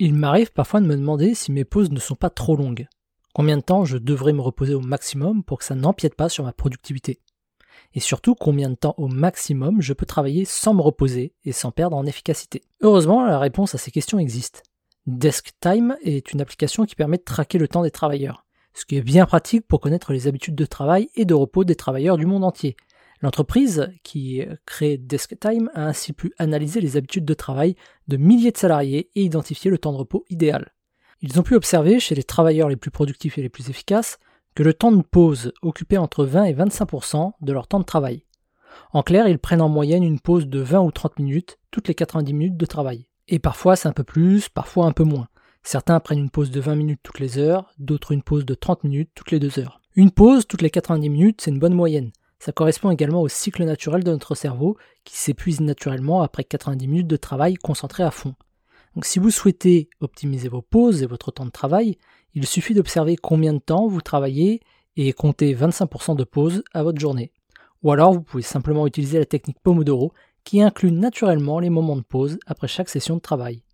Il m'arrive parfois de me demander si mes pauses ne sont pas trop longues. Combien de temps je devrais me reposer au maximum pour que ça n'empiète pas sur ma productivité? Et surtout, combien de temps au maximum je peux travailler sans me reposer et sans perdre en efficacité? Heureusement, la réponse à ces questions existe. DeskTime est une application qui permet de traquer le temps des travailleurs, ce qui est bien pratique pour connaître les habitudes de travail et de repos des travailleurs du monde entier. L'entreprise qui crée DeskTime a ainsi pu analyser les habitudes de travail de milliers de salariés et identifier le temps de repos idéal. Ils ont pu observer chez les travailleurs les plus productifs et les plus efficaces que le temps de pause occupait entre 20 et 25% de leur temps de travail. En clair, ils prennent en moyenne une pause de 20 ou 30 minutes toutes les 90 minutes de travail. Et parfois c'est un peu plus, parfois un peu moins. Certains prennent une pause de 20 minutes toutes les heures, d'autres une pause de 30 minutes toutes les 2 heures. Une pause toutes les 90 minutes, c'est une bonne moyenne. Ça correspond également au cycle naturel de notre cerveau qui s'épuise naturellement après 90 minutes de travail concentré à fond. Donc si vous souhaitez optimiser vos pauses et votre temps de travail, il suffit d'observer combien de temps vous travaillez et compter 25% de pause à votre journée. Ou alors vous pouvez simplement utiliser la technique Pomodoro qui inclut naturellement les moments de pause après chaque session de travail.